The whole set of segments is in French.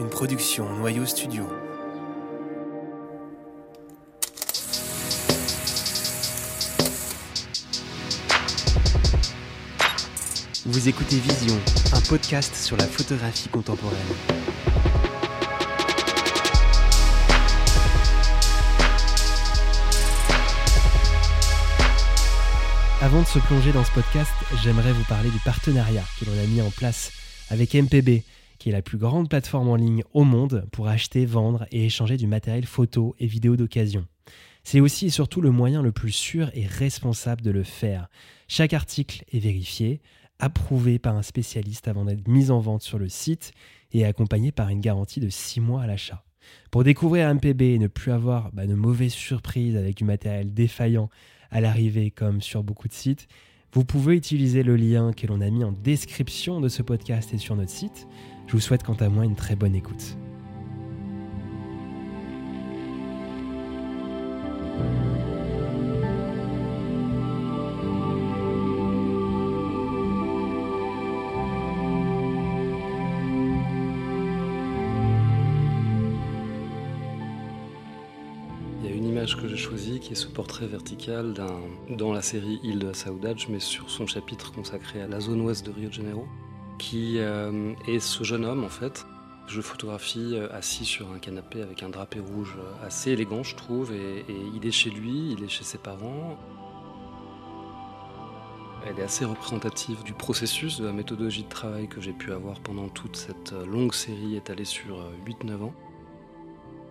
une production Noyau Studio. Vous écoutez Vision, un podcast sur la photographie contemporaine. Avant de se plonger dans ce podcast, j'aimerais vous parler du partenariat que l'on a mis en place avec MPB, qui est la plus grande plateforme en ligne au monde pour acheter, vendre et échanger du matériel photo et vidéo d'occasion. C'est aussi et surtout le moyen le plus sûr et responsable de le faire. Chaque article est vérifié, approuvé par un spécialiste avant d'être mis en vente sur le site et accompagné par une garantie de 6 mois à l'achat. Pour découvrir MPB et ne plus avoir bah, de mauvaises surprises avec du matériel défaillant à l'arrivée comme sur beaucoup de sites, vous pouvez utiliser le lien que l'on a mis en description de ce podcast et sur notre site. Je vous souhaite quant à moi une très bonne écoute. Il y a une image que j'ai choisie qui est ce portrait vertical dans la série Île de la mais sur son chapitre consacré à la zone ouest de Rio de Janeiro, qui euh, est ce jeune homme en fait. Je photographie euh, assis sur un canapé avec un drapé rouge euh, assez élégant, je trouve, et, il est chez lui, il est chez ses parents. Elle est assez représentative du processus, de la méthodologie de travail que j'ai pu avoir pendant toute cette longue série étalée sur 8-9 ans.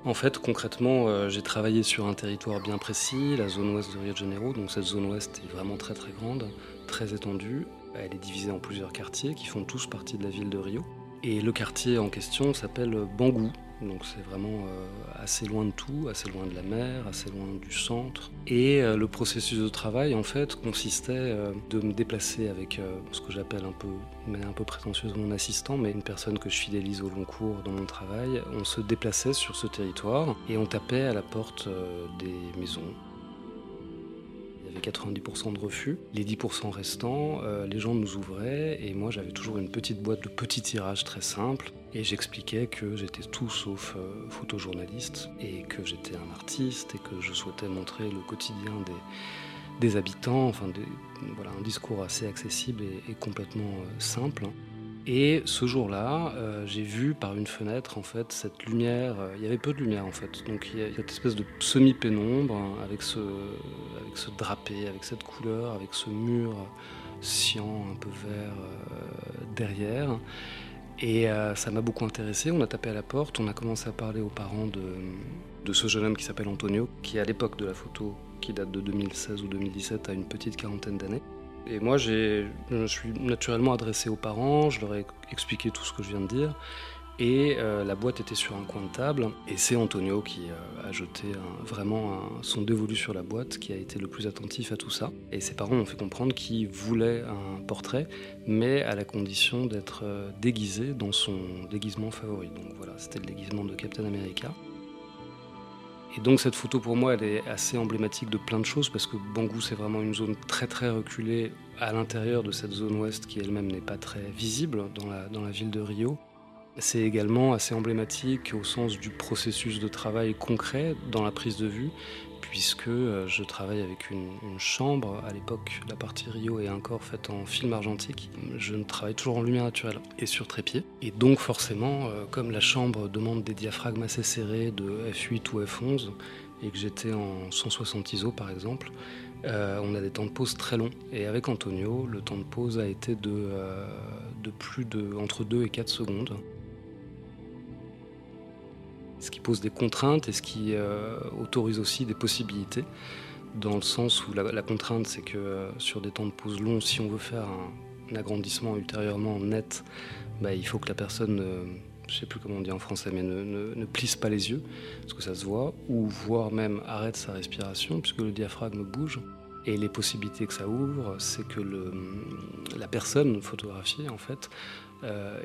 En fait, concrètement, j'ai travaillé sur un territoire bien précis, la zone ouest de Rio de Janeiro. Donc cette zone ouest est vraiment très très grande, très étendue. Elle est divisée en plusieurs quartiers qui font tous partie de la ville de Rio. Et le quartier en question s'appelle Bangou. Donc c'est vraiment euh, assez loin de tout, assez loin de la mer, assez loin du centre. Et euh, le processus de travail en fait consistait euh, de me déplacer avec euh, ce que j'appelle un peu, manière un peu prétentieuse, mon assistant, mais une personne que je fidélise au long cours dans mon travail. On se déplaçait sur ce territoire et on tapait à la porte euh, des maisons. Il y avait 90% de refus. Les 10% restants, euh, les gens nous ouvraient et moi j'avais toujours une petite boîte de petits tirages très simples et j'expliquais que j'étais tout sauf euh, photojournaliste et que j'étais un artiste et que je souhaitais montrer le quotidien des, des habitants, enfin voilà, un discours assez accessible et, et complètement euh, simple. Et ce jour-là, euh, j'ai vu par une fenêtre en fait cette lumière. euh, il y avait peu de lumière en fait, donc il y a cette espèce de semi-pénombre hein, avec ce, drapé, avec cette couleur, avec ce mur cyan un peu vert euh, derrière. Et ça m'a beaucoup intéressé. On a tapé à la porte, on a commencé à parler aux parents de ce jeune homme qui s'appelle Antonio, qui à l'époque de la photo, qui date de 2016 ou 2017, a une petite quarantaine d'années. Et moi, je me suis naturellement adressé aux parents, je leur ai expliqué tout ce que je viens de dire. Et euh, la boîte était sur un coin de table. Et c'est Antonio qui euh, a jeté vraiment son dévolu sur la boîte, qui a été le plus attentif à tout ça. Et ses parents m'ont fait comprendre qu'il voulait un portrait, mais à la condition d'être euh, déguisé dans son déguisement favori. Donc voilà, c'était le déguisement de Captain America. Donc cette photo pour moi elle est assez emblématique de plein de choses parce que Bangou c'est vraiment une zone très très reculée à l'intérieur de cette zone ouest qui elle-même n'est pas très visible dans la ville de Rio. C'est également assez emblématique au sens du processus de travail concret dans la prise de vue puisque euh, je travaille avec une, chambre. À l'époque, la partie Rio est encore faite en film argentique. Je travaille toujours en lumière naturelle et sur trépied. Et donc forcément, euh, comme la chambre demande des diaphragmes assez serrés de F8 ou F11, et que j'étais en 160 ISO par exemple, euh, on a des temps de pause très longs. Et avec Antonio, le temps de pause a été de, de plus de entre 2 et 4 secondes. Ce qui pose des contraintes et ce qui euh, autorise aussi des possibilités, dans le sens où la, contrainte, c'est que euh, sur des temps de pause longs, si on veut faire un, agrandissement ultérieurement net, bah, il faut que la personne, euh, je sais plus comment on dit en français, mais ne, ne- ne plisse pas les yeux, parce que ça se voit, ou voire même arrête sa respiration, puisque le diaphragme bouge. Et les possibilités que ça ouvre, c'est que la personne photographiée, en fait,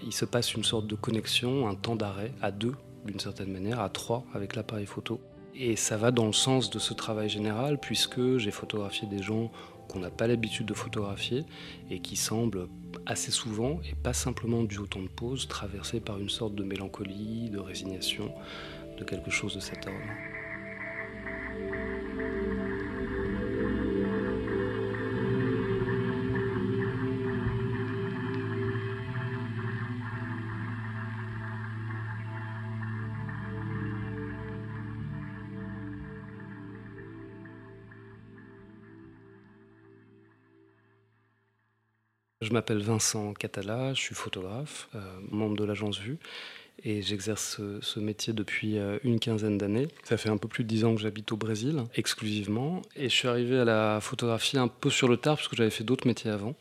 il se passe une sorte de connexion, un temps d'arrêt à deux, d'une certaine manière, à trois avec l'appareil photo. Et ça va dans le sens de ce travail général, puisque j'ai photographié des gens qu'on n'a pas l'habitude de photographier et qui semblent assez souvent, et pas simplement dû au temps de pause, traversé par une sorte de mélancolie, de résignation, de quelque chose de cet ordre. Je m'appelle Vincent Catala, je suis photographe, euh, membre de l'agence Vue, et j'exerce ce, métier depuis euh, une quinzaine d'années. Ça fait un peu plus de dix ans que j'habite au Brésil, exclusivement, et je suis arrivé à la photographie un peu sur le tard, parce que j'avais fait d'autres métiers avant.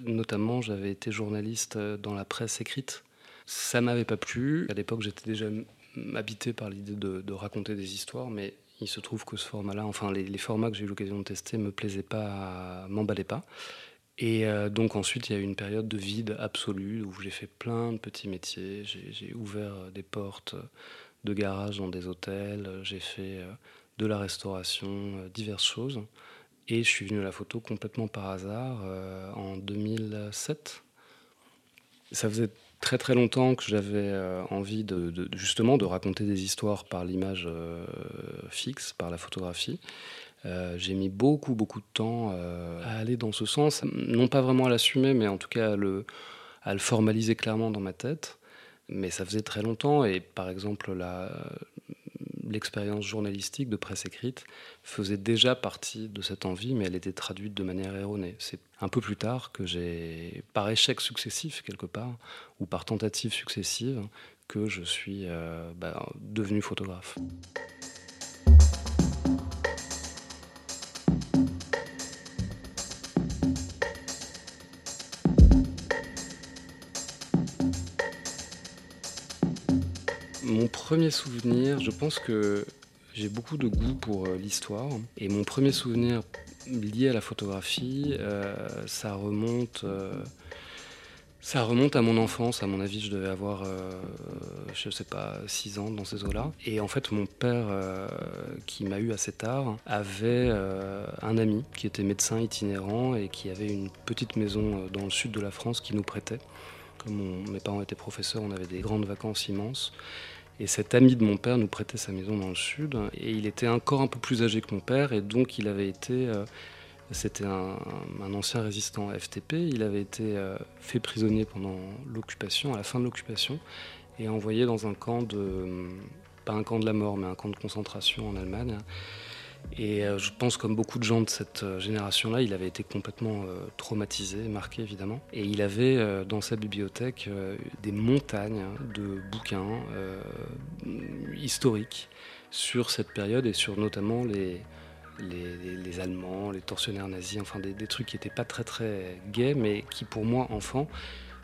Notamment, j'avais été journaliste euh, dans la presse écrite. Ça m'avait pas plu. À l'époque, j'étais déjà habité par l'idée de, raconter des histoires, mais il se trouve que ce format-là, enfin les, les, formats que j'ai eu l'occasion de tester, me plaisaient pas, m'emballaient pas. Et euh, donc ensuite, il y a eu une période de vide absolu où j'ai fait plein de petits métiers. J'ai ouvert euh, des portes de garage dans des hôtels, j'ai fait euh, de la restauration, diverses choses. Et je suis venu à la photo complètement par hasard en 2007. Ça faisait très très longtemps que j'avais envie de, justement de raconter des histoires par l'image fixe, par la photographie. Euh, j'ai mis beaucoup, beaucoup de temps euh, à aller dans ce sens, non pas vraiment à l'assumer, mais en tout cas à le, formaliser clairement dans ma tête. Mais ça faisait très longtemps, et par exemple, l'expérience journalistique de presse écrite faisait déjà partie de cette envie, mais elle était traduite de manière erronée. C'est un peu plus tard que j'ai, par échec successif quelque part, ou par tentative successive, que je suis euh, bah, devenu photographe. Premier souvenir, je pense que j'ai beaucoup de goût pour euh, l'histoire. Et mon premier souvenir lié à la photographie, euh, ça remonte. Euh, ça remonte à mon enfance, à mon avis, je devais avoir, je sais pas, 6 ans dans ces eaux-là. Et en fait, mon père, qui m'a eu assez tard, avait un ami qui était médecin itinérant et qui avait une petite maison dans le sud de la France qui nous prêtait. Comme mes parents étaient professeurs, on avait des grandes vacances immenses. Et cet ami de mon père nous prêtait sa maison dans le sud. Et il était encore un peu plus âgé que mon père. Et donc, il avait été. Euh, c'était un, ancien résistant FTP. Il avait été euh, fait prisonnier pendant l'occupation, à la fin de l'occupation, et envoyé dans un camp de. Pas un camp de la mort, mais un camp de concentration en Allemagne. Et euh, je pense, comme beaucoup de gens de cette euh, génération-là, il avait été complètement euh, traumatisé, marqué évidemment. Et il avait dans sa bibliothèque des montagnes de bouquins historiques sur cette période et sur notamment les, les, Allemands, les tortionnaires nazis, enfin des, des trucs qui n'étaient pas très très gays, mais qui pour moi, enfant,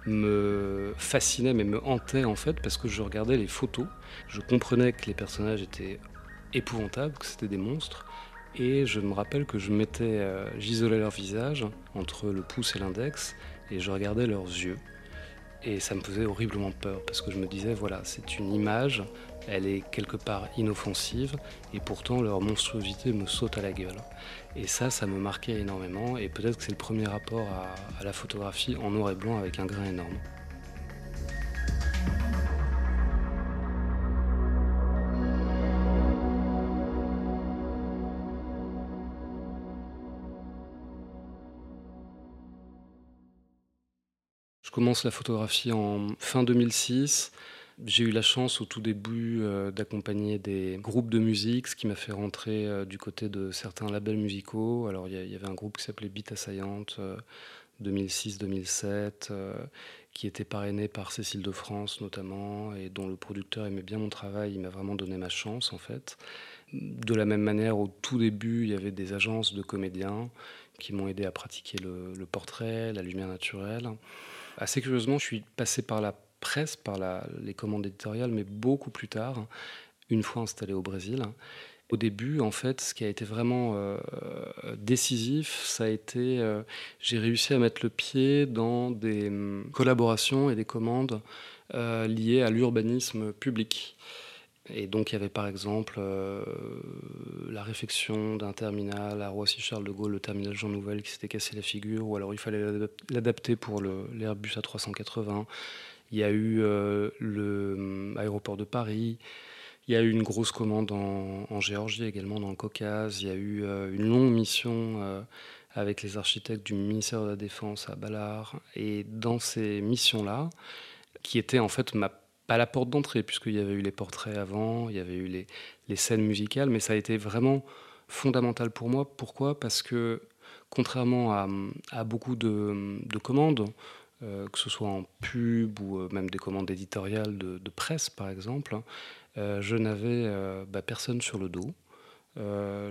me fascinaient, mais me hantaient en fait, parce que je regardais les photos, je comprenais que les personnages étaient épouvantables, que c'était des monstres, et je me rappelle que je mettais, euh, j'isolais leur visage entre le pouce et l'index et je regardais leurs yeux. Et ça me faisait horriblement peur parce que je me disais, voilà, c'est une image, elle est quelque part inoffensive et pourtant leur monstruosité me saute à la gueule. Et ça, ça me marquait énormément et peut-être que c'est le premier rapport à la photographie en noir et blanc avec un grain énorme. Commence la photographie en fin 2006. J'ai eu la chance au tout début euh, d'accompagner des groupes de musique, ce qui m'a fait rentrer euh, du côté de certains labels musicaux. Alors il y, avait un groupe qui s'appelait Beat Assaillante 2006-2007, euh, qui était parrainé par Cécile de France notamment, et dont le producteur aimait bien mon travail. Il m'a vraiment donné ma chance en fait. De la même manière, au tout début, il y avait des agences de comédiens qui m'ont aidé à pratiquer le portrait, la lumière naturelle. Assez curieusement, je suis passé par la presse, par les commandes éditoriales, mais beaucoup plus tard, une fois installé au Brésil. Au début, en fait, ce qui a été vraiment euh, décisif, ça a été, euh, j'ai réussi à mettre le pied dans des hum, collaborations et des commandes euh, liées à l'urbanisme public. Et donc il y avait par exemple euh, la réfection d'un terminal à Roissy-Charles de Gaulle, le terminal Jean Nouvel qui s'était cassé la figure, ou alors il fallait l'adapter pour l'Airbus A380. Il y a eu euh, l'aéroport de Paris. Il y a eu une grosse commande en, Géorgie également, dans le Caucase. Il y a eu euh, une longue mission avec les architectes du ministère de la Défense à Ballard. Et dans ces missions-là, qui étaient en fait ma pas la porte d'entrée, puisqu'il y avait eu les portraits avant, il y avait eu les, les, scènes musicales, mais ça a été vraiment fondamental pour moi. Pourquoi? Parce que contrairement à, à beaucoup de, de commandes, euh, que ce soit en pub ou euh, même des commandes éditoriales de, de presse par exemple, euh, je n'avais bah, personne sur le dos.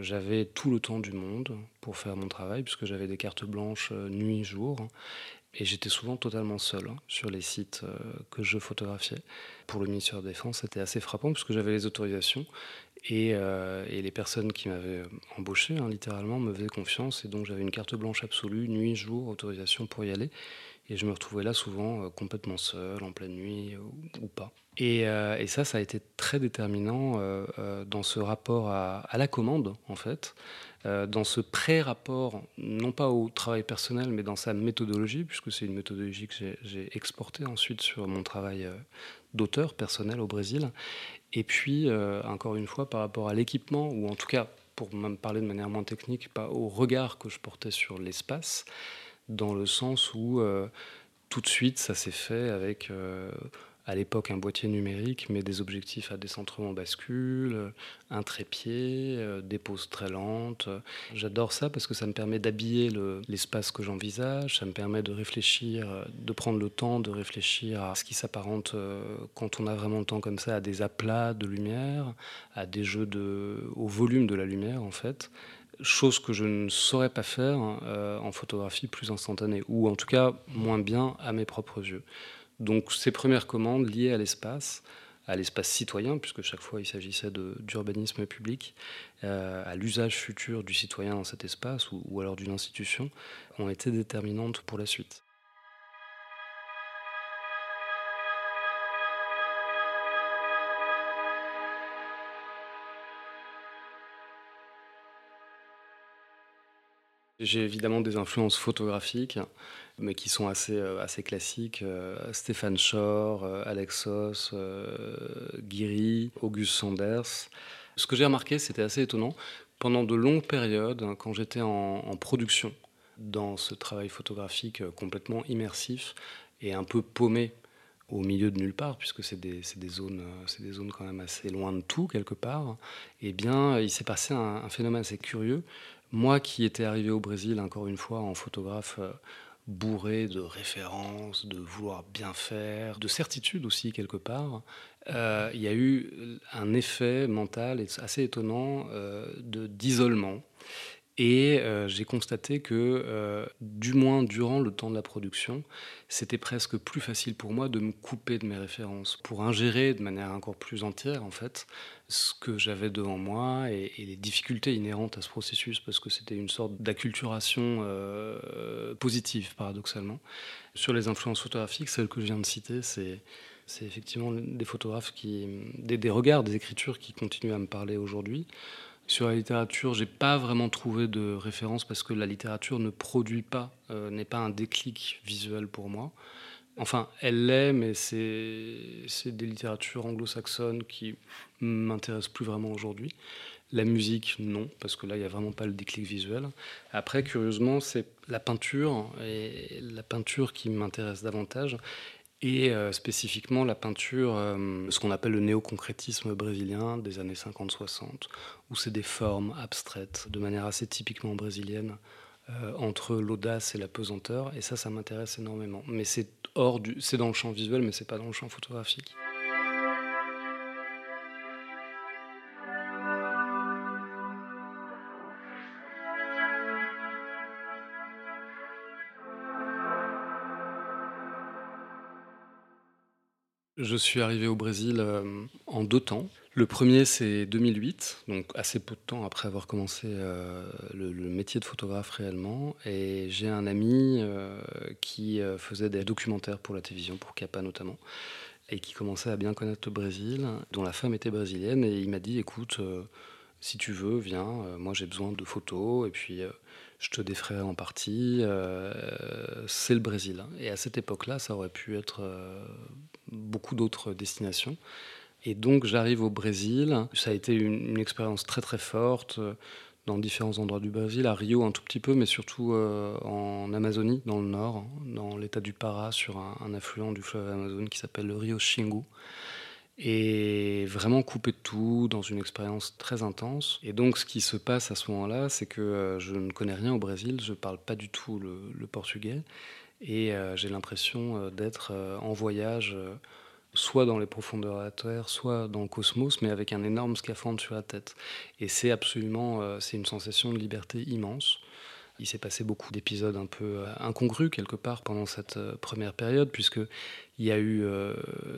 j'avais tout le temps du monde pour faire mon travail, puisque j'avais des cartes blanches nuit, jour. Et j'étais souvent totalement seul hein, sur les sites euh, que je photographiais. Pour le ministère de la Défense, c'était assez frappant puisque j'avais les autorisations et, euh, les personnes qui m'avaient embauché, hein, littéralement, me faisaient confiance. Et donc j'avais une carte blanche absolue, nuit, jour, autorisation pour y aller. Et je me retrouvais là souvent euh, complètement seul, en pleine nuit ou, pas. Et, ça, ça a été très déterminant dans ce rapport à, la commande, en fait. Euh, dans ce pré-rapport, non pas au travail personnel, mais dans sa méthodologie, puisque c'est une méthodologie que j'ai exportée ensuite sur mon travail euh, d'auteur personnel au Brésil. Et puis, euh, encore une fois, par rapport à l'équipement, ou en tout cas, pour me parler de manière moins technique, pas au regard que je portais sur l'espace, dans le sens où tout de suite, ça s'est fait avec à l'époque un boîtier numérique, mais des objectifs à décentrement bascule, un trépied, euh, des poses très lentes. J'adore ça parce que ça me permet d'habiller l'espace que j'envisage, ça me permet de réfléchir, de prendre le temps de réfléchir à ce qui s'apparente, euh, quand on a vraiment le temps comme ça, à des aplats de lumière, à des jeux de, au volume de la lumière en fait chose que je ne saurais pas faire euh, en photographie plus instantanée, ou en tout cas moins bien à mes propres yeux. Donc ces premières commandes liées à l'espace, à l'espace citoyen, puisque chaque fois il s'agissait d'urbanisme public, euh, à l'usage futur du citoyen dans cet espace ou, ou alors d'une institution, ont été déterminantes pour la suite. J'ai évidemment des influences photographiques, mais qui sont assez, euh, assez classiques. Euh, Stéphane Shore, euh, Alexos, Guiri, Auguste Sanders. Ce que j'ai remarqué, c'était assez étonnant. Pendant de longues périodes, hein, quand j'étais en, production, dans ce travail photographique complètement immersif et un peu paumé au milieu de nulle part, puisque c'est des, des, zones, des zones quand même assez loin de tout, quelque part, eh bien, il s'est passé un, phénomène assez curieux. Moi qui étais arrivé au Brésil, encore une fois, en photographe euh, bourré de références, de vouloir bien faire, de certitude aussi quelque part, euh, il y a eu un effet mental assez étonnant euh, d'isolement. Et euh, j'ai constaté que, euh, du moins durant le temps de la production, c'était presque plus facile pour moi de me couper de mes références, pour ingérer de manière encore plus entière, en fait, ce que j'avais devant moi et, les difficultés inhérentes à ce processus, parce que c'était une sorte d'acculturation euh, positive, paradoxalement. Sur les influences photographiques, celles que je viens de citer, c'est effectivement des photographes qui, des, regards, des écritures qui continuent à me parler aujourd'hui. Sur la littérature, j'ai pas vraiment trouvé de référence parce que la littérature ne produit pas, euh, n'est pas un déclic visuel pour moi. Enfin, elle l'est, mais c'est des littératures anglo-saxonnes qui m'intéressent plus vraiment aujourd'hui. La musique, non, parce que là, il n'y a vraiment pas le déclic visuel. Après, curieusement, c'est la peinture, et la peinture qui m'intéresse davantage et euh, spécifiquement la peinture, euh, ce qu'on appelle le néoconcrétisme brésilien des années 50-60, où c'est des formes abstraites, de manière assez typiquement brésilienne, euh, entre l'audace et la pesanteur, et ça, ça m'intéresse énormément. Mais c'est hors du, c'est dans le champ visuel, mais c'est pas dans le champ photographique. Je suis arrivé au Brésil euh, en deux temps. Le premier, c'est 2008, donc assez peu de temps après avoir commencé euh, le, métier de photographe réellement. Et j'ai un ami euh, qui faisait des documentaires pour la télévision, pour Capa notamment. et qui commençait à bien connaître le Brésil, dont la femme était brésilienne. Et il m'a dit écoute, si tu veux, viens, euh, moi j'ai besoin de photos, et puis je te défraie en partie. c'est le Brésil. Et à cette époque-là, ça aurait pu être beaucoup d'autres destinations. Et donc j'arrive au Brésil. Ça a été une, expérience très très forte dans différents endroits du Brésil, à Rio un tout petit peu, mais surtout euh, en Amazonie, dans le nord, dans l'état du Pará, sur un, affluent du fleuve Amazon qui s'appelle le Rio Xingu. Et vraiment coupé de tout, dans une expérience très intense. Et donc, ce qui se passe à ce moment-là, c'est que euh, je ne connais rien au Brésil, je ne parle pas du tout le, portugais, et euh, j'ai l'impression d'être en voyage soit dans les profondeurs de la Terre, soit dans le cosmos, mais avec un énorme scaphandre sur la tête. Et c'est absolument, euh, c'est une sensation de liberté immense. Il s'est passé beaucoup d'épisodes un peu euh, incongrus quelque part pendant cette euh, première période, puisque il y a eu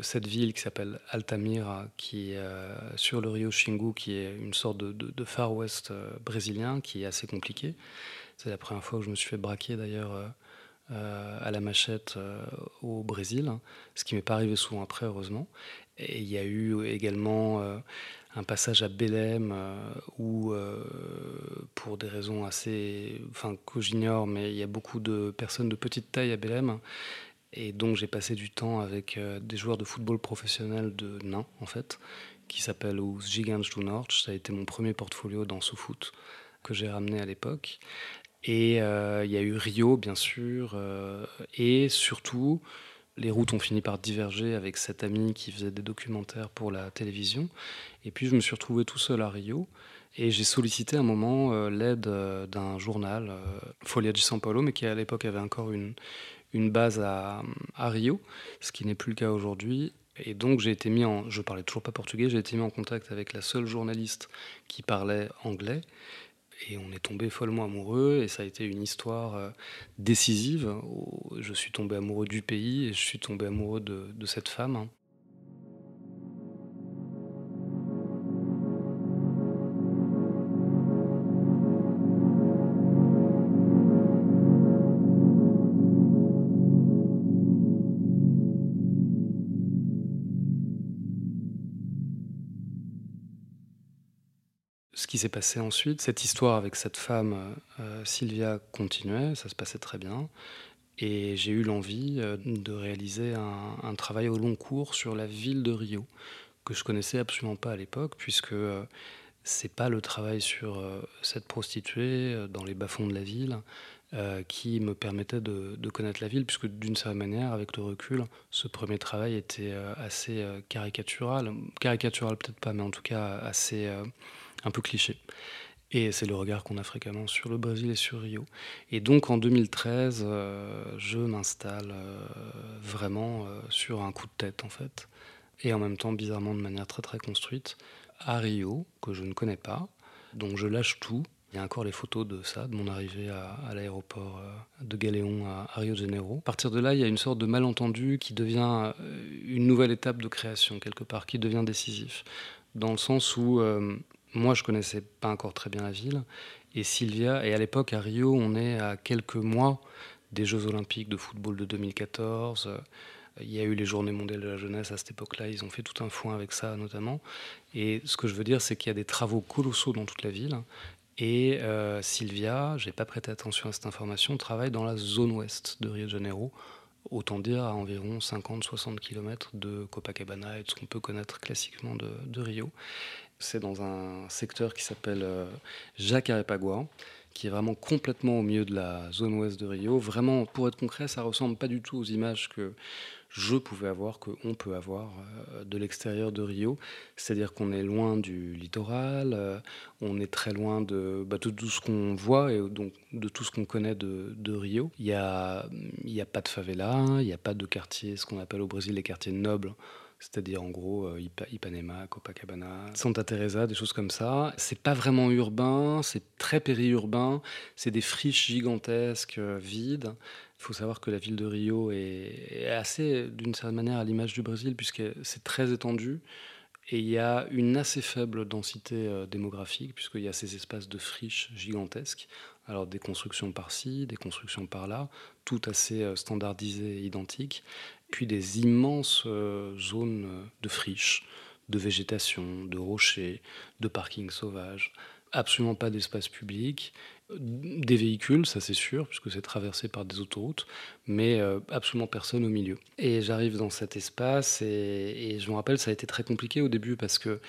cette ville qui s'appelle Altamira, qui est sur le Rio Xingu, qui est une sorte de, Far West brésilien, qui est assez compliqué. C'est la première fois que je me suis fait braquer d'ailleurs euh, à la machette euh, au Brésil, ce qui m'est pas arrivé souvent après, heureusement. Et il y a eu également euh, un passage à Belém où, pour des raisons assez, enfin que j'ignore, mais il y a beaucoup de personnes de petite taille à Belém. Et donc j'ai passé du temps avec des joueurs de football professionnels de nains, en fait, qui s'appellent Os Gigantes do Norte. Ça a été mon premier portfolio dans ce foot que j'ai ramené à l'époque. Et euh, il y a eu Rio, bien sûr. Euh, et surtout, les routes ont fini par diverger avec cet ami qui faisait des documentaires pour la télévision. Et puis, je me suis retrouvé tout seul à Rio. Et j'ai sollicité à un moment euh, l'aide d'un journal, Folia de São Paulo, mais qui à l'époque avait encore une, une base à, Rio, ce qui n'est plus le cas aujourd'hui. Et donc j'ai été mis en, je parlais toujours pas portugais, j'ai été mis en contact avec la seule journaliste qui parlait anglais et on est tombé follement amoureux et ça a été une histoire euh, décisive. Je suis tombé amoureux du pays et je suis tombé amoureux de, de cette femme. Qui s'est passé ensuite, cette histoire avec cette femme, euh, Sylvia, continuait, ça se passait très bien. Et j'ai eu l'envie euh, de réaliser un, travail au long cours sur la ville de Rio, que je connaissais absolument pas à l'époque, puisque euh, c'est pas le travail sur cette prostituée dans les bas-fonds de la ville qui me permettait de, de, connaître la ville, puisque d'une certaine manière, avec le recul, ce premier travail était assez caricatural. Caricatural peut-être pas, mais en tout cas assez un peu cliché. Et c'est le regard qu'on a fréquemment sur le Brésil et sur Rio. Et donc en 2013, euh, je m'installe euh, vraiment euh, sur un coup de tête en fait. Et en même temps, bizarrement, de manière très très construite, à Rio, que je ne connais pas. Donc je lâche tout. Il y a encore les photos de ça, de mon arrivée à, l'aéroport de Galéon à, Rio de Janeiro. À partir de là, il y a une sorte de malentendu qui devient une nouvelle étape de création, quelque part, qui devient décisif. Dans le sens où moi, je connaissais pas encore très bien la ville. Et Sylvia, et à l'époque, à Rio, on est à quelques mois des Jeux Olympiques de football de 2014. Il y a eu les Journées mondiales de la jeunesse à cette époque-là. Ils ont fait tout un foin avec ça, notamment. Et ce que je veux dire, c'est qu'il y a des travaux colossaux dans toute la ville. Et euh, Sylvia, j'ai pas prêté attention à cette information, travaille dans la zone ouest de Rio de Janeiro, autant dire à environ 50-60 km de Copacabana et de ce qu'on peut connaître classiquement de, de Rio. C'est dans un secteur qui s'appelle euh, Jacarepagua, qui est vraiment complètement au milieu de la zone ouest de Rio. Vraiment, pour être concret, ça ressemble pas du tout aux images que je pouvais avoir, qu'on peut avoir euh, de l'extérieur de Rio. C'est-à-dire qu'on est loin du littoral, euh, on est très loin de, bah, de tout ce qu'on voit et donc de tout ce qu'on connaît de, Rio. Il n'y il a pas de favela, il n'y a pas de quartier, ce qu'on appelle au Brésil les quartiers nobles c'est-à-dire en gros euh, Ipanema, Copacabana, Santa Teresa, des choses comme ça. C'est pas vraiment urbain, c'est très périurbain, c'est des friches gigantesques, euh, vides. Il faut savoir que la ville de Rio est, assez, d'une certaine manière, à l'image du Brésil, puisque c'est très étendu. Et il y a une assez faible densité euh, démographique, puisqu'il y a ces espaces de friches gigantesques. Alors des constructions par-ci, des constructions par-là, tout assez standardisé et identique. Puis des immenses zones de friches, de végétation, de rochers, de parkings sauvages, absolument pas d'espace public, des véhicules, ça c'est sûr, puisque c'est traversé par des autoroutes, mais euh, absolument personne au milieu. Et j'arrive dans cet espace et, je me rappelle, ça a été très compliqué au début parce que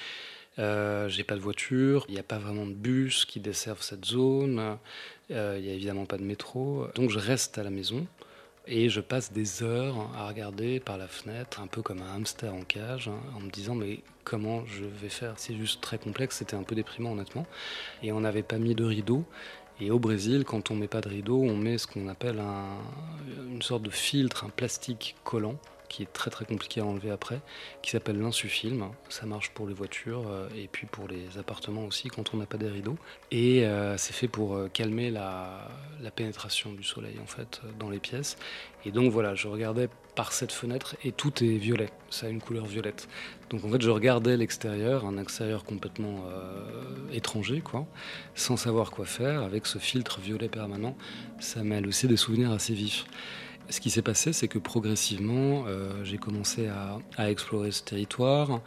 euh, j'ai pas de voiture, il n'y a pas vraiment de bus qui desservent cette zone, euh, il n'y a évidemment pas de métro, donc je reste à la maison. Et je passe des heures à regarder par la fenêtre, un peu comme un hamster en cage, hein, en me disant mais comment je vais faire? C'est juste très complexe, c'était un peu déprimant honnêtement. Et on n'avait pas mis de rideau. Et au Brésil, quand on met pas de rideau, on met ce qu'on appelle une sorte de filtre, un plastique collant qui est très très compliqué à enlever après, qui s'appelle l'insufilm. Ça marche pour les voitures euh, et puis pour les appartements aussi quand on n'a pas des rideaux. Et euh, c'est fait pour euh, calmer la, pénétration du soleil en fait dans les pièces. Et donc voilà, je regardais par cette fenêtre et tout est violet, ça a une couleur violette. Donc en fait je regardais l'extérieur, un extérieur complètement étranger quoi, sans savoir quoi faire avec ce filtre violet permanent. Ça m'a aussi des souvenirs assez vifs. Ce qui s'est passé, c'est que progressivement, euh, j'ai commencé à, explorer ce territoire.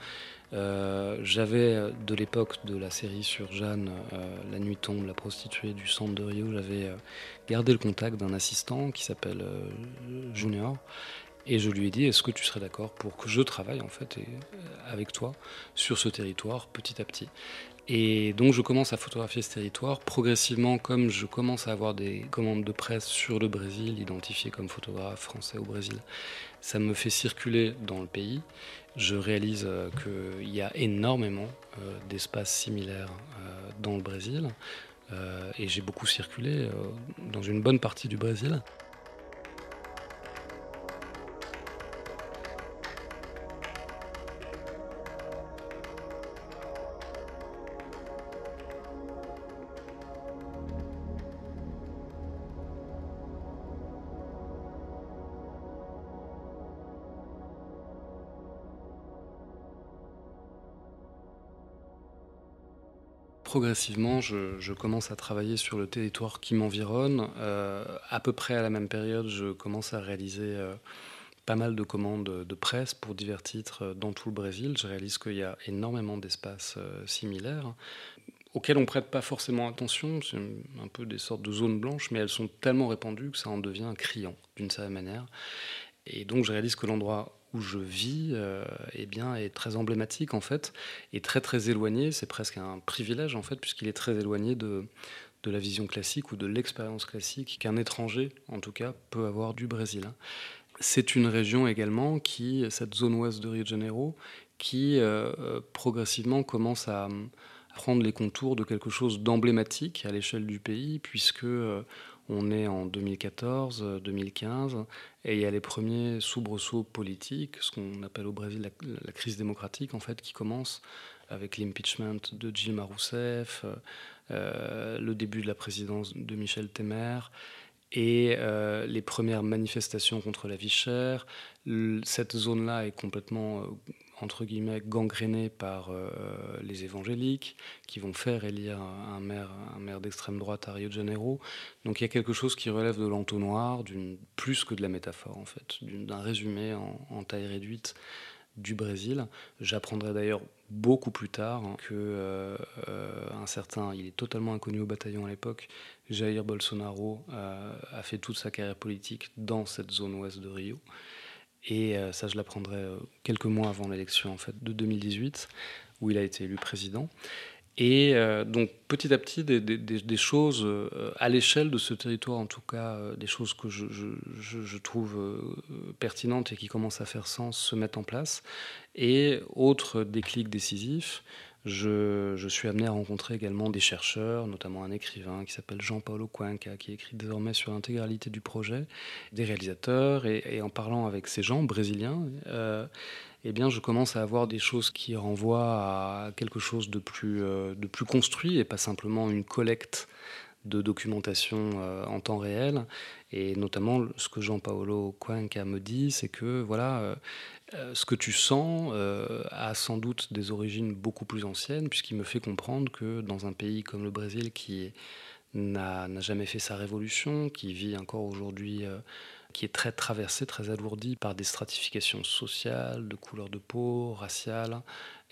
Euh, j'avais, de l'époque de la série sur Jeanne, euh, La nuit tombe, la prostituée du centre de Rio, j'avais gardé le contact d'un assistant qui s'appelle Junior. Et je lui ai dit, est-ce que tu serais d'accord pour que je travaille en fait avec toi sur ce territoire petit à petit? Et donc je commence à photographier ce territoire. Progressivement, comme je commence à avoir des commandes de presse sur le Brésil, identifié comme photographe français au Brésil, ça me fait circuler dans le pays. Je réalise euh, qu'il y a énormément euh, d'espaces similaires euh, dans le Brésil. et j'ai beaucoup circulé dans une bonne partie du Brésil. Progressivement, je, commence à travailler sur le territoire qui m'environne. Euh, à peu près à la même période, je commence à réaliser euh, pas mal de commandes de presse pour divers titres dans tout le Brésil. Je réalise qu'il y a énormément d'espaces euh, similaires auxquels on prête pas forcément attention. C'est un peu des sortes de zones blanches, mais elles sont tellement répandues que ça en devient criant d'une certaine manière. Et donc je réalise que l'endroit où je vis euh, eh bien, est très emblématique en fait, et très très éloigné, c'est presque un privilège en fait, puisqu'il est très éloigné de, de la vision classique ou de l'expérience classique qu'un étranger en tout cas peut avoir du Brésil. Hein. C'est une région également qui, cette zone ouest de Rio de Janeiro, qui euh, euh, progressivement commence à, prendre les contours de quelque chose d'emblématique à l'échelle du pays, puisque on est en 2014, 2015, et il y a les premiers soubresauts politiques, ce qu'on appelle au Brésil la, crise démocratique, en fait, qui commence avec l'impeachment de Dilma Rousseff, euh, le début de la présidence de Michel Temer, et euh, les premières manifestations contre la vie chère. Cette zone-là est complètement euh, entre guillemets gangréné par euh, les évangéliques qui vont faire élire un maire, un maire d'extrême droite à Rio de Janeiro. Donc il y a quelque chose qui relève de l'entonnoir, plus que de la métaphore en fait, d'un résumé en, taille réduite du Brésil. J'apprendrai d'ailleurs beaucoup plus tard que euh, euh, un certain, il est totalement inconnu au bataillon à l'époque, Jair Bolsonaro a fait toute sa carrière politique dans cette zone ouest de Rio. Et euh, ça, je l'apprendrai euh, quelques mois avant l'élection en fait, de 2018, où il a été élu président. Et euh, donc petit à petit, des, choses à l'échelle de ce territoire, en tout cas, des choses que je, je, trouve pertinentes et qui commencent à faire sens, se mettent en place. Et autre déclic décisif, je, suis amené à rencontrer également des chercheurs, notamment un écrivain qui s'appelle Jean-Paulo Cuenca, qui écrit désormais sur l'intégralité du projet, des réalisateurs, et, en parlant avec ces gens brésiliens, euh, eh bien, je commence à avoir des choses qui renvoient à quelque chose de plus, euh, de plus construit et pas simplement une collecte de documentation euh, en temps réel. Et notamment, ce que Jean-Paolo Cuenca me dit, c'est que voilà, euh, ce que tu sens euh, a sans doute des origines beaucoup plus anciennes, puisqu'il me fait comprendre que dans un pays comme le Brésil, qui n'a jamais fait sa révolution, qui vit encore aujourd'hui qui est très traversé, très alourdi par des stratifications sociales, de couleur de peau, raciales.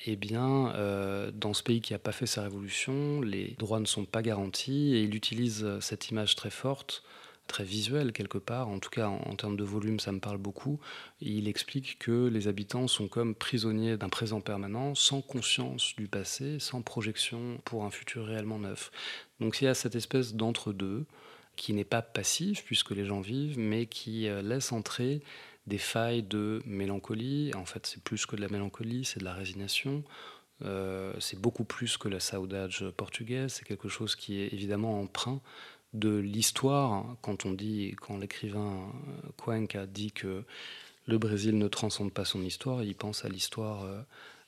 Eh bien, euh, dans ce pays qui n'a pas fait sa révolution, les droits ne sont pas garantis et il utilise cette image très forte très visuelle quelque part, en tout cas en, termes de volume ça me parle beaucoup, il explique que les habitants sont comme prisonniers d'un présent permanent, sans conscience du passé, sans projection pour un futur réellement neuf. Donc il y a cette espèce d'entre-deux, qui n'est pas passif puisque les gens vivent, mais qui euh, laisse entrer des failles de mélancolie. En fait, c'est plus que de la mélancolie, c'est de la résignation. Euh, c'est beaucoup plus que la saudade portugaise. C'est quelque chose qui est évidemment emprunt de l'histoire. Quand on dit, quand l'écrivain euh, Cuenca dit que le Brésil ne transcende pas son histoire, il pense à l'histoire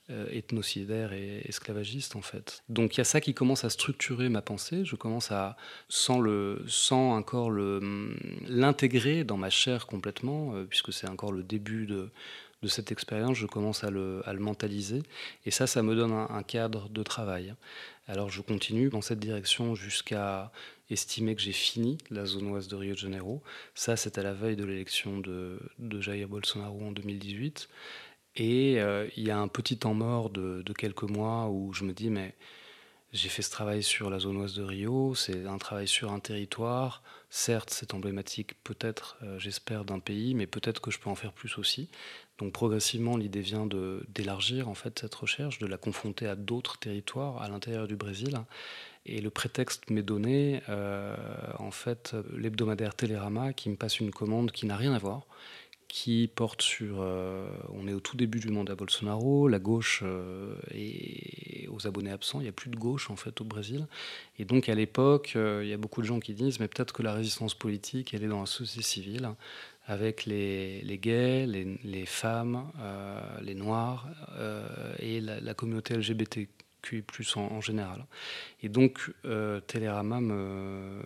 euh, ethnocidaire et esclavagiste en fait. Donc il y a ça qui commence à structurer ma pensée. Je commence à, sans, le, sans encore l'intégrer dans ma chair complètement, euh, puisque c'est encore le début de, de cette expérience, je commence à le, à le, mentaliser. Et ça, ça me donne un, cadre de travail. Alors je continue dans cette direction jusqu'à estimer que j'ai fini la zone ouest de Rio de Janeiro. Ça, c'est à la veille de l'élection de, de Jair Bolsonaro en 2018. Et euh, il y a un petit temps mort de, quelques mois où je me dis, mais j'ai fait ce travail sur la zone ouest de Rio, c'est un travail sur un territoire. Certes, c'est emblématique peut-être, euh, j'espère, d'un pays, mais peut-être que je peux en faire plus aussi. Donc progressivement, l'idée vient d'élargir en fait cette recherche, de la confronter à d'autres territoires à l'intérieur du Brésil. Et le prétexte m'est donné, euh, en fait, l'hebdomadaire Télérama qui me passe une commande qui n'a rien à voir, qui porte sur. Euh, on est au tout début du mandat Bolsonaro, la gauche euh, est aux abonnés absents, il n'y a plus de gauche en fait au Brésil. Et donc à l'époque, euh, il y a beaucoup de gens qui disent mais peut-être que la résistance politique, elle est dans la société civile, avec les, les gays, les, les femmes, les noirs et la, communauté LGBT plus en, général. Et donc, euh, me,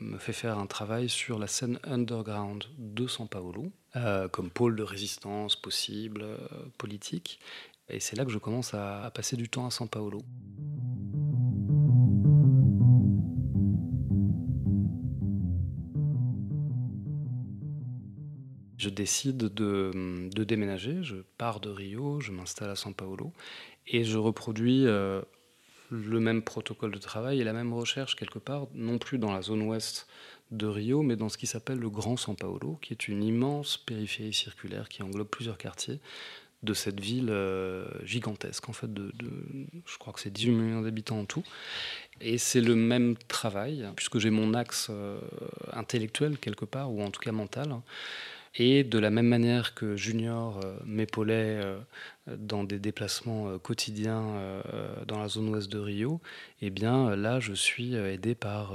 me, fait faire un travail sur la scène underground de São Paulo, euh, comme pôle de résistance possible, euh, politique. Et c'est là que je commence à, passer du temps à São Paulo. Je décide de, déménager, je pars de Rio, je m'installe à São Paulo et je reproduis euh, le même protocole de travail et la même recherche quelque part, non plus dans la zone ouest de Rio, mais dans ce qui s'appelle le Grand São Paulo, qui est une immense périphérie circulaire qui englobe plusieurs quartiers de cette ville euh, gigantesque, en fait, de, je crois que c'est 18 millions d'habitants en tout. Et c'est le même travail, puisque j'ai mon axe euh, intellectuel quelque part, ou en tout cas mental, et de la même manière que Junior euh, m'épaulait euh, dans des déplacements quotidiens dans la zone ouest de Rio, eh bien là je suis aidé par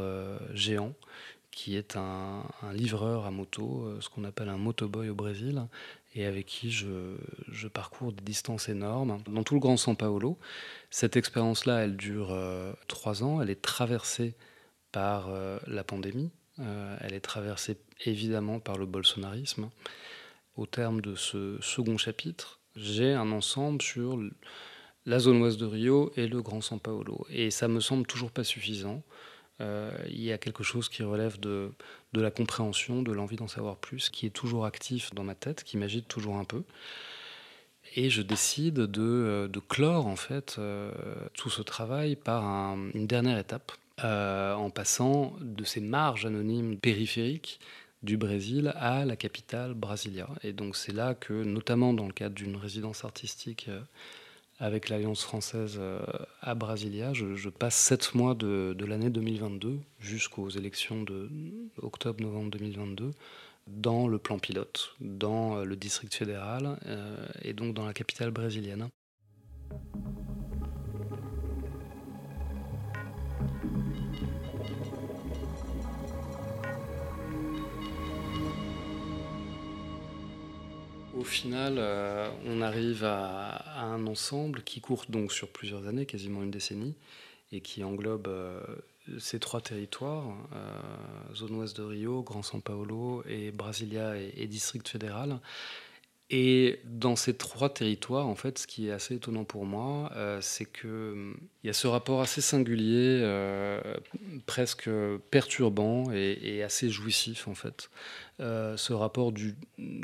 Géant, qui est un, livreur à moto, ce qu'on appelle un motoboy au Brésil, et avec qui je, parcours des distances énormes dans tout le Grand São Paulo. Cette expérience-là, elle dure trois ans, elle est traversée par la pandémie, euh, elle est traversée évidemment par le bolsonarisme. Au terme de ce second chapitre, j'ai un ensemble sur la zone ouest de Rio et le Grand São Paulo. Et ça me semble toujours pas suffisant. Euh, il y a quelque chose qui relève de, de la compréhension, de l'envie d'en savoir plus, qui est toujours actif dans ma tête, qui m'agite toujours un peu. Et je décide de, euh, de clore en fait tout ce travail par une dernière étape euh, en passant de ces marges anonymes périphériques du Brésil à la capitale Brasilia. Et donc c'est là que, notamment dans le cadre d'une résidence artistique euh, avec l'Alliance française euh, à Brasilia, je, passe sept mois de, l'année 2022 jusqu'aux élections de octobre-novembre 2022 dans le plan pilote, dans le district fédéral et donc dans la capitale brésilienne. Au final, euh, on arrive à, un ensemble qui court donc sur plusieurs années, quasiment une décennie, et qui englobe euh, ces trois territoires, euh, zone ouest de Rio, Grand São Paulo et Brasilia et, District fédéral. Et dans ces trois territoires, en fait, ce qui est assez étonnant pour moi, euh, c'est qu'il y a ce rapport assez singulier, euh, presque perturbant et, assez jouissif, en fait. Euh, ce rapport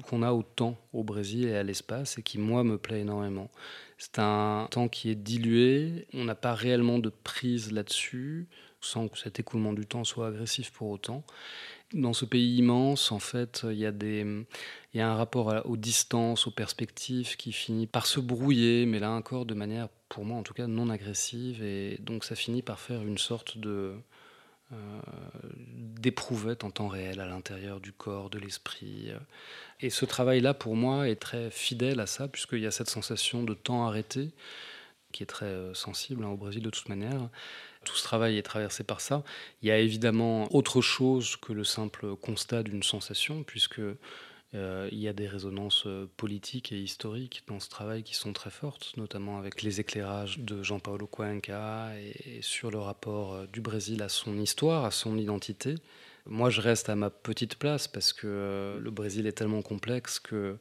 qu'on a au temps au Brésil et à l'espace et qui, moi, me plaît énormément. C'est un temps qui est dilué, on n'a pas réellement de prise là-dessus, sans que cet écoulement du temps soit agressif pour autant. Dans ce pays immense, en fait, il y a, un rapport aux distances, aux perspectives qui finit par se brouiller, mais là encore de manière, pour moi en tout cas, non agressive. Et donc ça finit par faire une sorte de, euh, d'éprouvette en temps réel à l'intérieur du corps, de l'esprit. Et ce travail-là, pour moi, est très fidèle à ça, puisqu'il y a cette sensation de temps arrêté, qui est très euh, sensible hein, au Brésil de toute manière. Tout ce travail est traversé par ça. Il y a évidemment autre chose que le simple constat d'une sensation, puisque euh, il y a des résonances euh, politiques et historiques dans ce travail qui sont très fortes, notamment avec les éclairages de Jean-Paulo Cuenca et, sur le rapport euh, du Brésil à son histoire, à son identité. Moi, je reste à ma petite place parce que le Brésil est tellement complexe que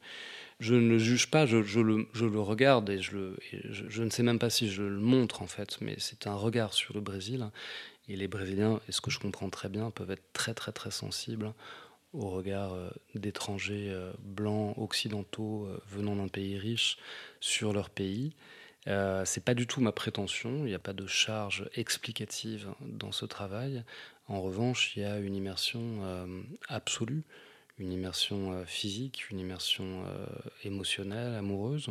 je ne le juge pas, je, le, regarde et, je, ne sais même pas si je le montre en fait, mais c'est un regard sur le Brésil. Et les Brésiliens, et ce que je comprends très bien, peuvent être très très très sensibles au regard euh, d'étrangers euh, blancs occidentaux euh, venant d'un pays riche sur leur pays. Euh, c'est pas du tout ma prétention, il n'y a pas de charge explicative dans ce travail. En revanche, il y a une immersion absolue une immersion euh, physique, une immersion euh, émotionnelle, amoureuse.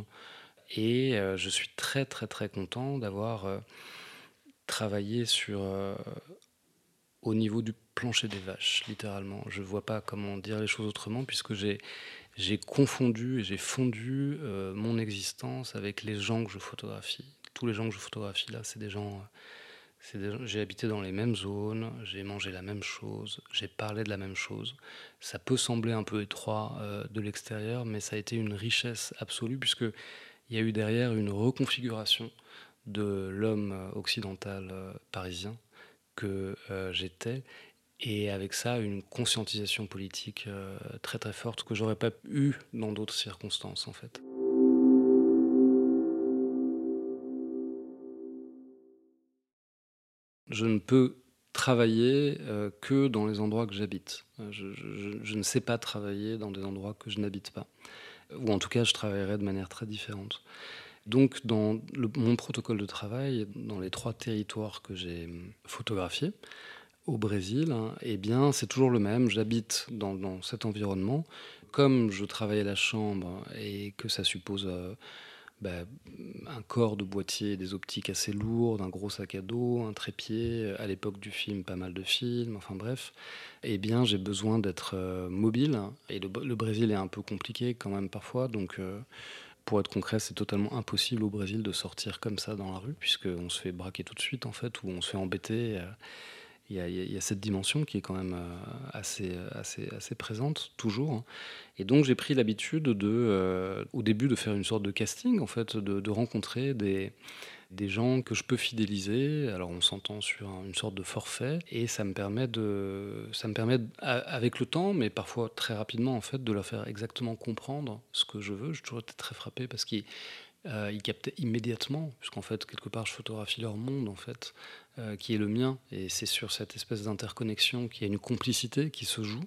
Et euh, je suis très très très content d'avoir travaillé sur au niveau du plancher des vaches, littéralement. Je ne vois pas comment dire les choses autrement, puisque j'ai, j'ai confondu et j'ai fondu mon existence avec les gens que je photographie. Tous les gens que je photographie là, c'est des gens j'ai habité dans les mêmes zones, j'ai mangé la même chose, j'ai parlé de la même chose. Ça peut sembler un peu étroit euh, de l'extérieur, mais ça a été une richesse absolue puisque il y a eu derrière une reconfiguration de l'homme euh, occidental euh, parisien que j'étais et avec ça une conscientisation politique très très forte que j'aurais pas eu dans d'autres circonstances en fait. Je ne peux travailler euh, que dans les endroits que j'habite. Euh, je, ne sais pas travailler dans des endroits que je n'habite pas. Ou en tout cas, je travaillerai de manière très différente. Donc, dans mon protocole de travail, dans les trois territoires que j'ai photographiés, au Brésil, hein, eh bien, c'est toujours le même. J'habite dans, cet environnement. Comme je travaille à la chambre et que ça suppose euh, bah, un corps de boîtier, des optiques assez lourdes, un gros sac à dos, un trépied, à l'époque du film, pas mal de films, enfin bref, eh bien j'ai besoin d'être euh, mobile. Et le, Brésil est un peu compliqué quand même parfois, donc euh, pour être concret, c'est totalement impossible au Brésil de sortir comme ça dans la rue, puisqu'on se fait braquer tout de suite en fait, ou on se fait embêter. Euh, il y, a, cette dimension qui est quand même euh, assez, assez, assez présente, toujours. Hein. Et donc j'ai pris l'habitude de, euh, au début de faire une sorte de casting, en fait, de, rencontrer des, des gens que je peux fidéliser. Alors on s'entend sur une sorte de forfait et ça me permet de, ça me permet avec le temps, mais parfois très rapidement en fait, de leur faire exactement comprendre ce que je veux. J'ai toujours été très frappé parce qu'ils euh, ils captaient immédiatement, puisqu'en fait quelque part je photographie leur monde en fait. Euh, qui est le mien. Et c'est sur cette espèce d'interconnexion qu'il y a une complicité qui se joue.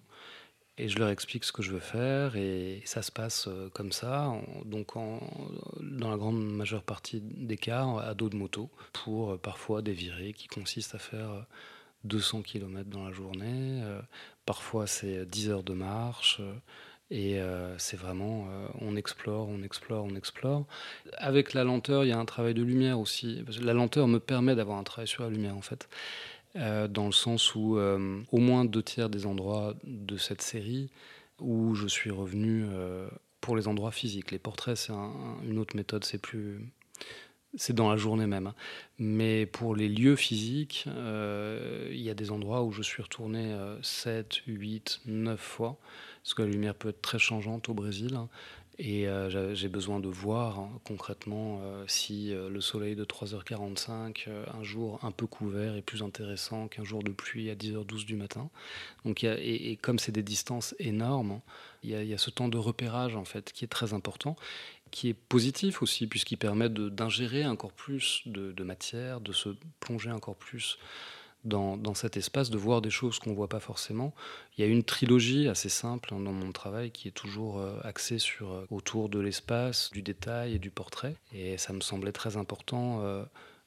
Et je leur explique ce que je veux faire et ça se passe euh, comme ça, donc dans la grande majeure partie des cas, à dos de moto, pour euh, parfois des virées qui consistent à faire 200 km dans la journée. parfois c'est 10 heures de marche. Et euh, c'est vraiment, euh, on explore, on explore, on explore. Avec la lenteur, il y a un travail de lumière aussi. la lenteur me permet d'avoir un travail sur la lumière, en fait. Euh, dans le sens où au moins deux tiers des endroits de cette série où je suis revenu pour les endroits physiques. Les portraits, c'est une autre méthode, c'est plus... C'est dans la journée même. Hein. Mais pour les lieux physiques, il y a des endroits où je suis retourné 7, 8, 9 fois parce que la lumière peut être très changeante au Brésil. Et euh, j'ai besoin de voir hein, concrètement euh, si euh, le soleil de 3h45, un jour un peu couvert, est plus intéressant qu'un jour de pluie à 10h12 du matin. Donc, et, comme c'est des distances énormes, hein, il y, a, ce temps de repérage en fait qui est très important qui est positif aussi, puisqu'il permet d'ingérer encore plus de, matière, de se plonger encore plus dans, cet espace, de voir des choses qu'on ne voit pas forcément. Il y a une trilogie assez simple hein, dans mon travail qui est toujours euh, axée sur, euh, autour de l'espace, du détail et du portrait. Et ça me semblait très important.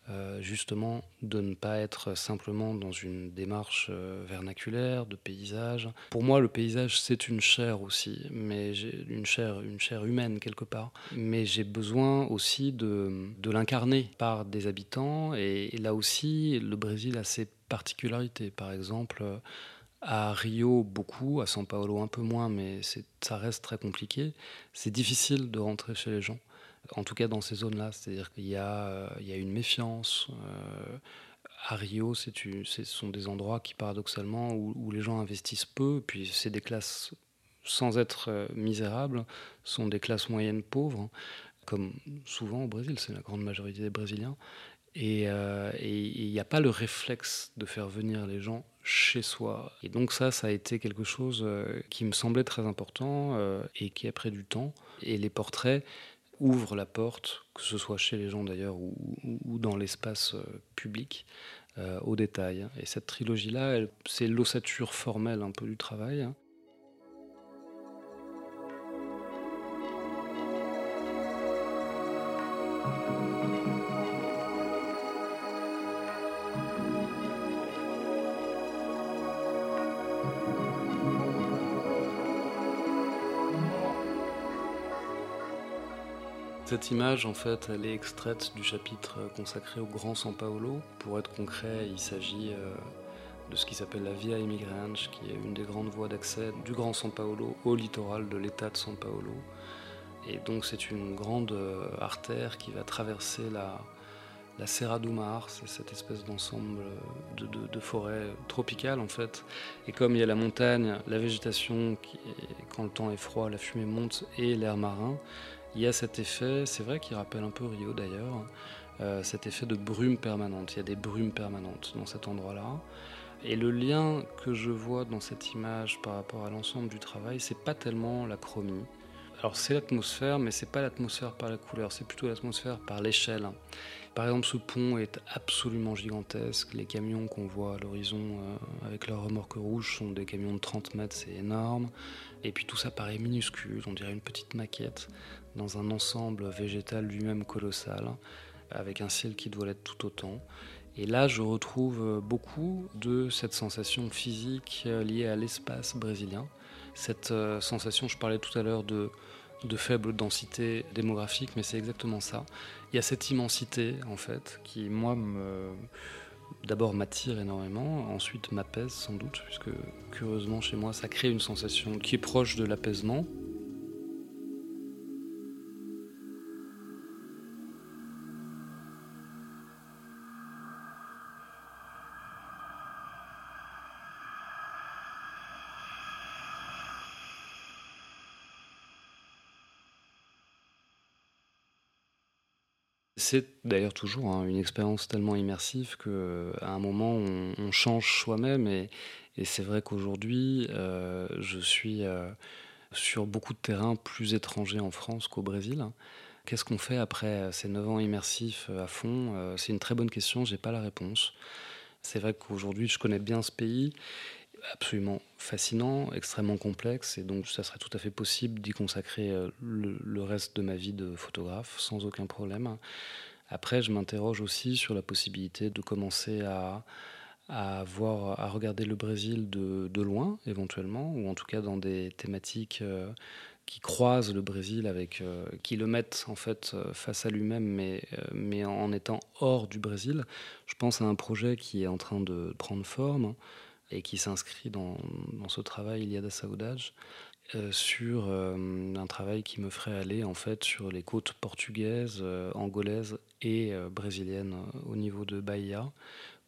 Euh, justement de ne pas être simplement dans une démarche vernaculaire de paysage. Pour moi, le paysage c'est une chair aussi, mais une chair, une chair humaine quelque part. Mais j'ai besoin aussi de, de l'incarner par des habitants. Et, et, là aussi, le Brésil a ses particularités. Par exemple, à Rio, beaucoup, à São Paulo, un peu moins, mais ça reste très compliqué. C'est difficile de rentrer chez les gens, en tout cas dans ces zones-là. C'est-à-dire qu'il y, a, il y a une méfiance. Euh, à Rio, ce sont des endroits qui, paradoxalement, où, les gens investissent peu, puis c'est des classes, sans être euh, misérables, sont des classes moyennes pauvres, comme souvent au Brésil, c'est la grande majorité des Brésiliens. Euh, et il n'y a pas le réflexe de faire venir les gens chez soi. Et donc ça, ça a été quelque chose euh, qui me semblait très important euh, et qui a pris du temps. Et les portraits ouvrent la porte, que ce soit chez les gens d'ailleurs ou, ou, dans l'espace public, au détail. Et cette trilogie-là, c'est l'ossature formelle un peu du travail. Cette image, en fait, elle est extraite du chapitre consacré au Grand São Paulo. Pour être concret, il s'agit euh, de ce qui s'appelle la Via Imigrantes, qui est une des grandes voies d'accès du Grand São Paulo au littoral de l'État de São Paulo. Et donc, c'est une grande euh, artère qui va traverser la, Serra do Mar, c'est cette espèce d'ensemble de, de, forêt tropicale en fait. Et comme il y a la montagne, la végétation, quand le temps est froid, la fumée monte et l'air marin, il y a cet effet, c'est vrai qu'il rappelle un peu Rio d'ailleurs, euh, cet effet de brume permanente. Il y a des brumes permanentes dans cet endroit-là. Et le lien que je vois dans cette image par rapport à l'ensemble du travail, c'est pas tellement la chromie. Alors c'est l'atmosphère, mais c'est pas l'atmosphère par la couleur, c'est plutôt l'atmosphère par l'échelle. Par exemple, ce pont est absolument gigantesque. Les camions qu'on voit à l'horizon euh, avec leurs remorques rouges sont des camions de 30 mètres, c'est énorme. Et puis tout ça paraît minuscule, on dirait une petite maquette dans un ensemble végétal lui-même colossal, avec un ciel qui doit l'être tout autant. Et là, je retrouve beaucoup de cette sensation physique liée à l'espace brésilien. Cette euh, sensation, je parlais tout à l'heure de, de faible densité démographique, mais c'est exactement ça. Il y a cette immensité, en fait, qui, moi, me, d'abord m'attire énormément, ensuite m'apaise sans doute, puisque curieusement chez moi, ça crée une sensation qui est proche de l'apaisement, C'est d'ailleurs toujours hein, une expérience tellement immersive qu'à un moment, on, change soi-même. Et, c'est vrai qu'aujourd'hui, euh, je suis euh, sur beaucoup de terrains plus étrangers en France qu'au Brésil. Qu'est-ce qu'on fait après ces 9 ans immersifs à fond euh, C'est une très bonne question, j'ai pas la réponse. C'est vrai qu'aujourd'hui, je connais bien ce pays absolument fascinant, extrêmement complexe, et donc ça serait tout à fait possible d'y consacrer euh, le, reste de ma vie de photographe sans aucun problème. Après, je m'interroge aussi sur la possibilité de commencer à, voir, à regarder le Brésil de, loin, éventuellement, ou en tout cas dans des thématiques euh, qui croisent le Brésil avec, euh, qui le mettent en fait face à lui-même, mais en étant hors du Brésil. Je pense à un projet qui est en train de prendre forme et qui s'inscrit dans, dans, ce travail Iliada Saudade euh, sur euh, un travail qui me ferait aller en fait sur les côtes portugaises, euh, angolaises et brésiliennes au niveau de Bahia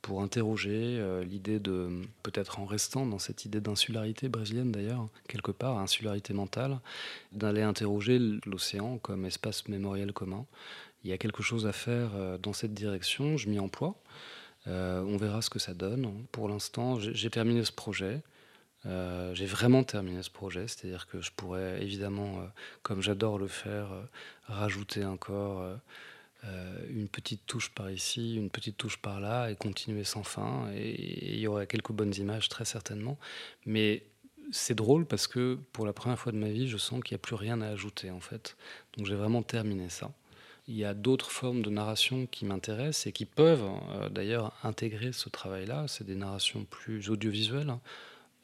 pour interroger l'idée de, peut-être en restant dans cette idée d'insularité brésilienne d'ailleurs, quelque part, insularité mentale, d'aller interroger l'océan comme espace mémoriel commun. Il y a quelque chose à faire dans cette direction, je m'y emploie. On verra ce que ça donne. Pour l'instant, j'ai terminé ce projet. Euh, j'ai vraiment terminé ce projet, c'est-à-dire que je pourrais évidemment, euh, comme j'adore le faire, euh, rajouter encore une petite touche par ici, une petite touche par là, et continuer sans fin. Et il y aurait quelques bonnes images, très certainement. Mais c'est drôle parce que pour la première fois de ma vie, je sens qu'il n'y a plus rien à ajouter en fait. Donc j'ai vraiment terminé ça. Il y a d'autres formes de narration qui m'intéressent et qui peuvent d'ailleurs intégrer ce travail-là. C'est des narrations plus audiovisuelles. Hein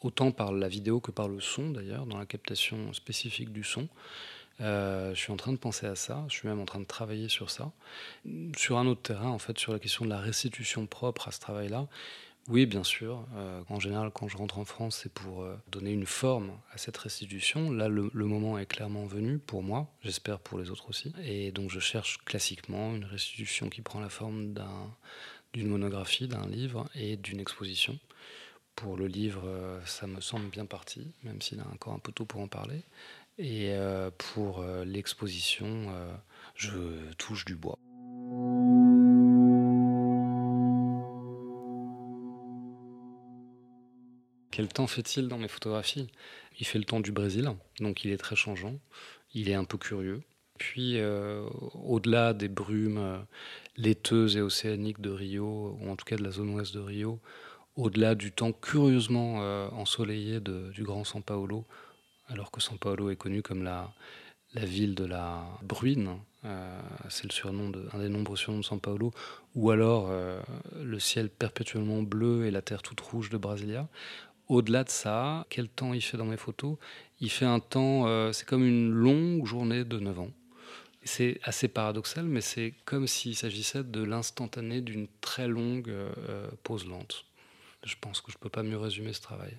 autant par la vidéo que par le son d'ailleurs, dans la captation spécifique du son. Euh, je suis en train de penser à ça, je suis même en train de travailler sur ça. Sur un autre terrain, en fait, sur la question de la restitution propre à ce travail-là, oui, bien sûr. Euh, en général, quand je rentre en France, c'est pour euh, donner une forme à cette restitution. Là, le, moment est clairement venu pour moi, j'espère pour les autres aussi. Et donc, je cherche classiquement une restitution qui prend la forme d'une monographie, d'un livre et d'une exposition. Pour le livre, euh, ça me semble bien parti, même s'il a encore un peu tôt pour en parler. Et pour l'exposition, je touche du bois. Quel temps fait-il dans mes photographies? Il fait le temps du Brésil, donc il est très changeant, il est un peu curieux. Puis, au-delà des brumes laiteuses et océaniques de Rio, ou en tout cas de la zone ouest de Rio, au-delà du temps curieusement euh, ensoleillé du Grand São Paulo, alors que São Paulo est connu comme la, ville de la bruine, euh, c'est le surnom de, un des nombreux surnoms de São Paulo, ou alors euh, le ciel perpétuellement bleu et la terre toute rouge de Brasilia. Au-delà de ça, quel temps il fait dans mes photos? Il fait un temps, c'est comme une longue journée de 9 ans. C'est assez paradoxal, mais c'est comme s'il s'agissait de l'instantané d'une très longue pause lente. Je pense que je ne peux pas mieux résumer ce travail.